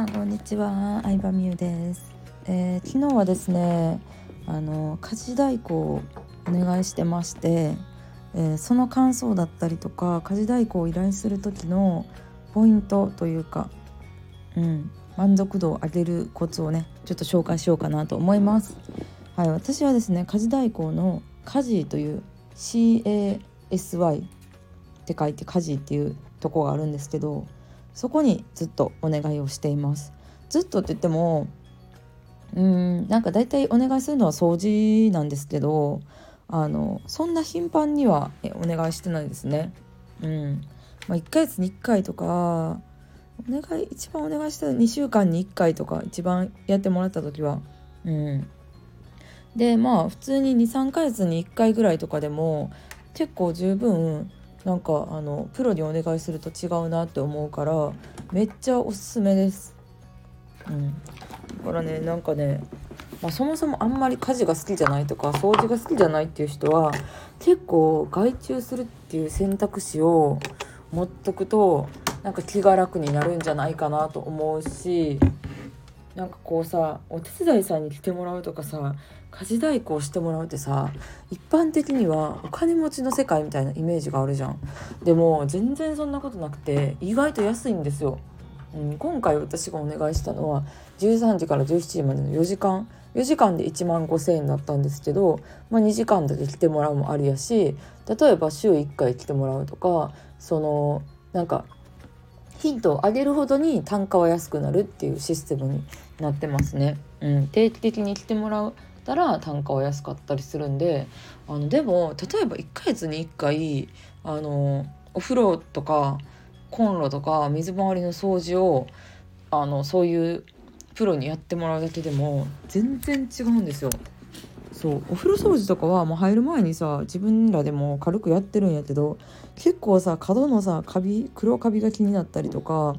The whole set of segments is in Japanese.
さんこんにちは相葉美優です、えー、昨日はですねあの家事代行をお願いしてまして、えー、その感想だったりとか家事代行を依頼する時のポイントというか、うん、満足度を上げるコツをねちょっと紹介しようかなと思います。はい、私はですね家事代行の家事という CASY って書いて家事っていうとこがあるんですけどそこにずっとお願いをしています。ずっとって言ってもうんなんか大体お願いするのは掃除なんですけどあのそんな頻繁にはお願いしてないですね。うん。まあ、1ヶ月に1回とかお願い一番お願いした2週間に1回とか一番やってもらった時はうん。でまあ普通に23ヶ月に1回ぐらいとかでも結構十分なんかあのプロにお願いすると違うなって思うからめっちゃおすすめです。うん、だからねなんかね、まあ、そもそもあんまり家事が好きじゃないとか掃除が好きじゃないっていう人は結構外注するっていう選択肢を持っとくとなんか気が楽になるんじゃないかなと思うしなんかこうさお手伝いさんに来てもらうとかさ家事代行してもらうってさ一般的にはお金持ちの世界みたいなイメージがあるじゃん。でも全然そんなことなくて意外と安いんですよ、うん、今回私がお願いしたのは13時から17時までの4時間。4時間で1万5,000円だったんですけど、まあ、2時間だけ来てもらうもありやし例えば週1回来てもらうとかそのなんかヒントを上げるほどに単価は安くなるっていうシステムになってますね。うん、定期的に来てもらうたら単価は安かったりするんであのでも例えば1ヶ月に1回あのお風呂とかコンロとか水回りの掃除をあのそういうプロにやってもらうだけでも全然違うんですよ。そう。お風呂掃除とかはもう入る前にさ自分らでも軽くやってるんやけど結構さ角のさカビ黒カビが気になったりとか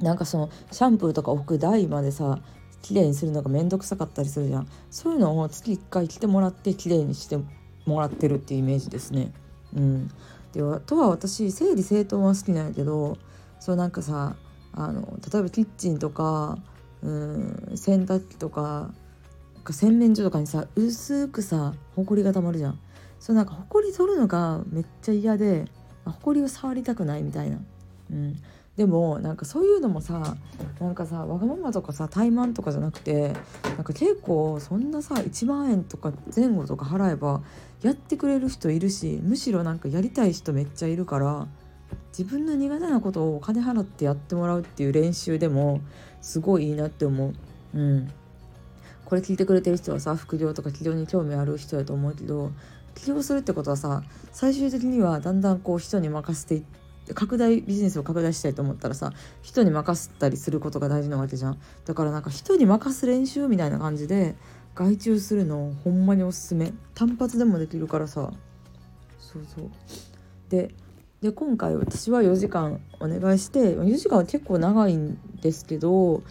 なんかそのシャンプーとか置く台までさ綺麗にするのが面倒くさかったりするじゃん。そういうのを月1回来てもらって綺麗にしてもらってるっていうイメージですね。うん、であとは私整理整頓は好きなんやけどそうなんかさあの例えばキッチンとかうん洗濯機とかか洗面所とかにさ薄くさほこりがたまるじゃん。そうなんかほこり取るのがめっちゃ嫌でほこりを触りたくないみたいな。うん。でもなんかそういうのもさなんかさわがままとかさ怠慢とかじゃなくてなんか結構そんなさ1万円とか前後とか払えばやってくれる人いるしむしろなんかやりたい人めっちゃいるから自分の苦手なことをお金払ってやってもらうっていう練習でもすごいいいなって思う。うん。これ聞いてくれてる人はさ副業とか起業に興味ある人やと思うけど起業するってことはさ最終的にはだんだんこう人に任せていって拡大ビジネスを拡大したいと思ったらさ人に任せたりすることが大事なわけじゃん。だからなんか人に任す練習みたいな感じで外注するのほんまにおすすめ。単発でもできるからさ。そうそう。でで今回私は4時間お願いして4時間は結構長いんですけど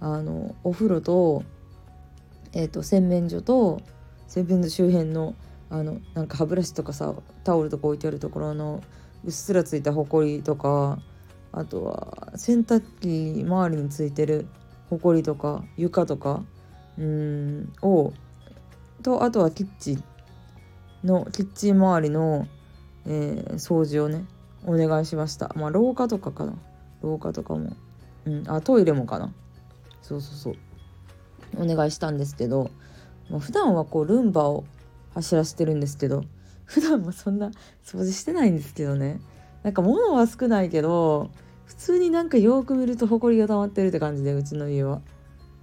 あのお風呂とえーと、洗面所と洗面所周辺のあのなんか歯ブラシとかさタオルとか置いてあるところのうっすらついたほこりとかあとは洗濯機周りについてるほこりとか床とかうんをとあとはキッチンのキッチン周りの、えー、掃除をねお願いしました。まあ廊下とかかな。廊下とかも。うんあトイレもかな。そうそうそう。お願いしたんですけど、まあ、普段はこうルンバを走らせてるんですけど普段もそんな 掃除してないんですけどねなんか物は少ないけど普通になんかよく見るとホコリが溜まってるって感じでうちの家は。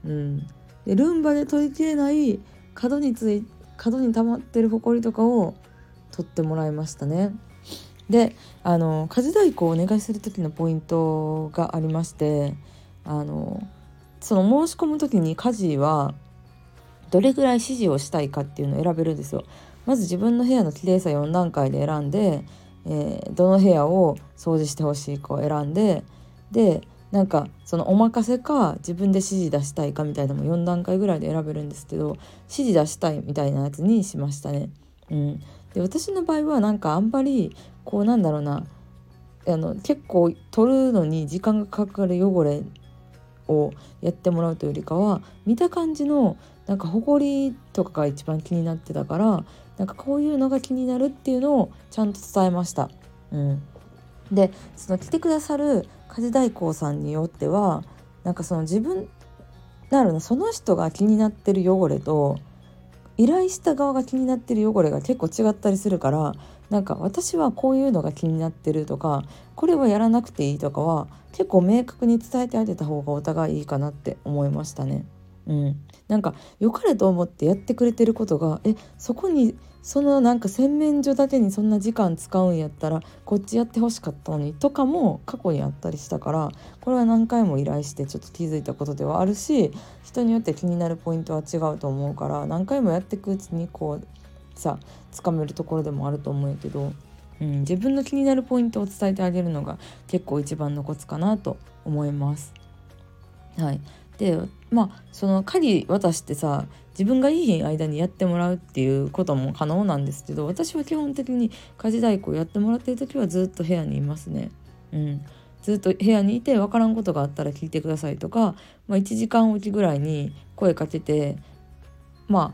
うん、でルンバで取りきれない角につい角に溜まってるホコリとかを取ってもらいましたね。であの家事代行をお願いする時のポイントがありましてあのその申し込む時に家事はどれぐらい指示をしたいかっていうのを選べるんですよ。まず自分の部屋の綺麗さ4段階で選んで、えー、どの部屋を掃除してほしいかを選んででなんかそのお任せか自分で指示出したいかみたいなのも4段階ぐらいで選べるんですけど指示出したいみたいなやつにしましたね。うん、で私の場合はなんかあんまりこうなんだろうなあの結構取るのに時間がかかる汚れをやってもらうというよりかは見た感じのなんか埃とかが一番気になってたからなんかこういうのが気になるっていうのをちゃんと伝えました。うん、でその来てくださる家事代行さんによってはなんかその自分なるのその人が気になってる汚れと依頼した側が気になってる汚れが結構違ったりするからなんか私はこういうのが気になってるとかこれはやらなくていいとかは結構明確に伝えてあげた方がお互いいいかなって思いましたね。うん、なんか良かれと思ってやってくれてることがえそこにそのなんか洗面所だけにそんな時間使うんやったらこっちやってほしかったのにとかも過去にあったりしたからこれは何回も依頼してちょっと気づいたことではあるし人によって気になるポイントは違うと思うから何回もやってくうちにこうさつかめるところでもあると思うけど、うん、自分の気になるポイントを伝えてあげるのが結構一番のコツかなと思います。はい、でまあその鍵渡してさ自分がいい間にやってもらうっていうことも可能なんですけど私は基本的に家事代行やってもらってる時はずっと部屋にいますね。うん、ずっと部屋にいて分からんことがあったら聞いてくださいとか、まあ、1時間おきぐらいに声かけてま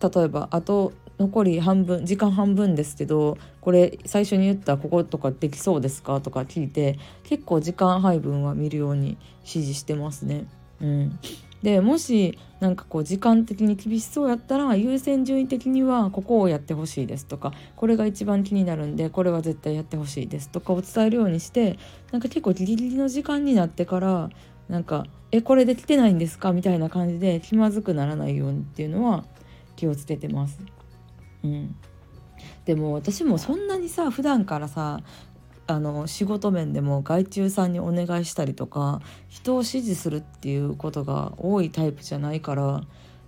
あ例えばあと残り半分時間半分ですけどこれ最初に言ったこことかできそうですかとか聞いて結構時間配分は見るように指示してますね。うん、でもしなんかこう時間的に厳しそうやったら優先順位的にはここをやってほしいですとかこれが一番気になるんでこれは絶対やってほしいですとかを伝えるようにしてなんか結構ギリギリの時間になってからなんか「えこれできてないんですか?」みたいな感じで気まずくならないようにっていうのは気をつけてます。うん、でも私もそんなにさ普段からさあの仕事面でも外注さんにお願いしたりとか人を指示するっていうことが多いタイプじゃないから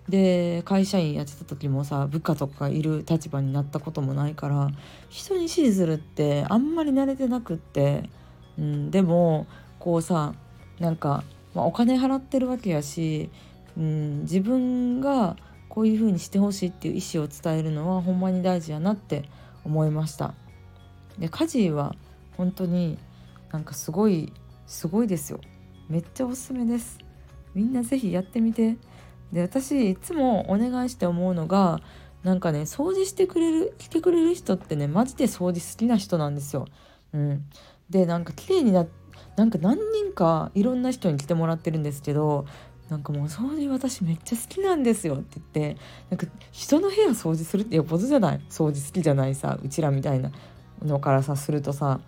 で会社員やってた時もさ部下とかいる立場になったこともないから人に指示するってあんまり慣れてなくって、うん、でもこうさなんか、まあ、お金払ってるわけやし、うん、自分がこういう風にしてほしいっていう意思を伝えるのはほんまに大事やなって思いました。で家事は本当になんかすごいすごいですよ。めっちゃおすすめです。みんな是非やってみて。で私いつもお願いして思うのがなんかね掃除してくれる来てくれる人ってねマジで掃除好きな人なんですよ。うん、でなんか綺麗にななんか何人かいろんな人に来てもらってるんですけどなんかもう掃除私めっちゃ好きなんですよって言ってなんか人の部屋掃除するってよっぽどじゃない？掃除好きじゃないさうちらみたいなのからさするとさ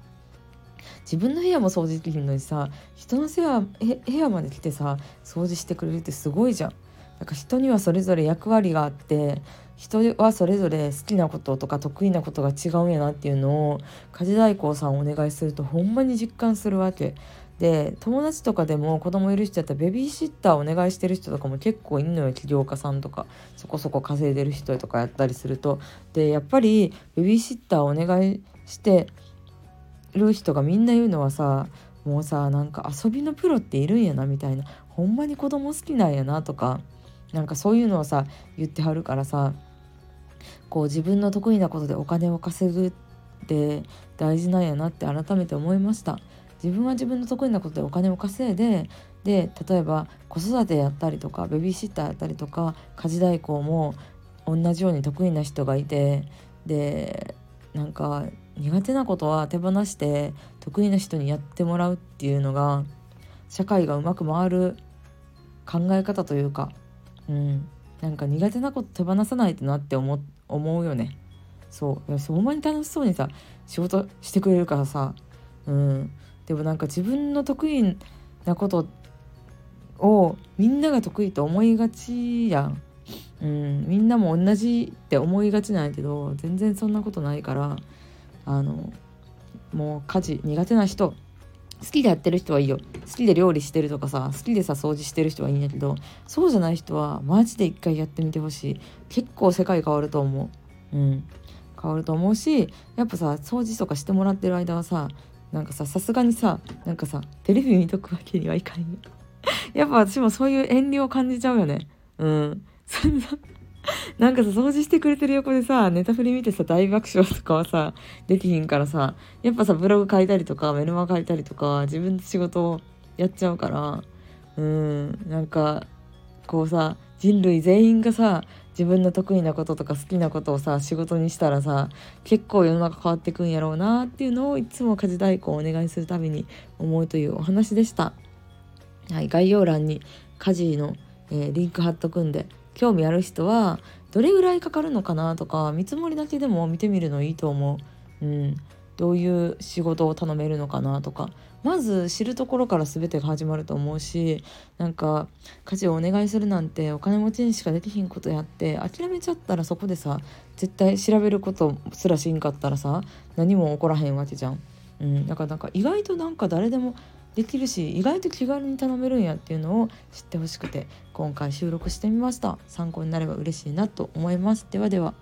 自分の部屋も掃除できるのにさ人の部屋部屋まで来てさ掃除してくれるってすごいじゃん。なんか人にはそれぞれ役割があって人はそれぞれ好きなこととか得意なことが違うんやなっていうのを家事代行さんお願いするとほんまに実感するわけ。で友達とかでも子供いる人やったらベビーシッターお願いしてる人とかも結構いんのよ起業家さんとかそこそこ稼いでる人とかやったりするとでやっぱりベビーシッターお願いしてる人がみんな言うのはさもうさなんか遊びのプロっているんやなみたいなほんまに子供好きなんやなとかなんかそういうのをさ言ってはるからさこう自分の得意なことでお金を稼ぐって大事なんやなって改めて思いました。自分は自分の得意なことでお金を稼いでで例えば子育てやったりとかベビーシッターやったりとか家事代行も同じように得意な人がいてでなんか苦手なことは手放して得意な人にやってもらうっていうのが社会がうまく回る考え方というか、うん、なんか苦手なこと手放さないとなって思うよね。そうそんなに楽しそうにさ仕事してくれるからさ、うん、でもなんか自分の得意なことをみんなが得意と思いがちやん。うん、みんなも同じって思いがちなんやけど全然そんなことないからあのもう家事苦手な人好きでやってる人はいいよ。好きで料理してるとかさ好きでさ掃除してる人はいいんだけどそうじゃない人はマジで一回やってみてほしい。結構世界変わると思う。うん。変わると思うしやっぱさ掃除とかしてもらってる間はさなんかささすがにさなんかさテレビ見とくわけにはいかん。よやっぱ私もそういう遠慮を感じちゃうよね。うん。そんな なんかさ、掃除してくれてる横でさ、ネタフリ見てさ、大爆笑とかはさ、できひんからさ、やっぱさ、ブログ書いたりとか、メルマ書いたりとか、自分で仕事をやっちゃうから、うんなんかこうさ人類全員がさ自分の得意なこととか好きなことをさ仕事にしたらさ結構世の中変わってくんやろうなっていうのをいつも家事代行をお願いするたびに思うというお話でした。はい、概要欄に家事の、えー、リンク貼っとくんで興味ある人はどれぐらいかかるのかなとか見積もりだけでも見てみるのいいと思う。うん、どういう仕事を頼めるのかなとかまず知るところから全てが始まると思うしなんか家事をお願いするなんてお金持ちにしかできひんことやって諦めちゃったらそこでさ絶対調べることすらしんかったらさ何も起こらへんわけじゃん。うん、だからなんか意外となんか誰でもできるし意外と気軽に頼めるんやっていうのを知ってほしくて今回収録してみました。参考になれば嬉しいなと思います。ではでは。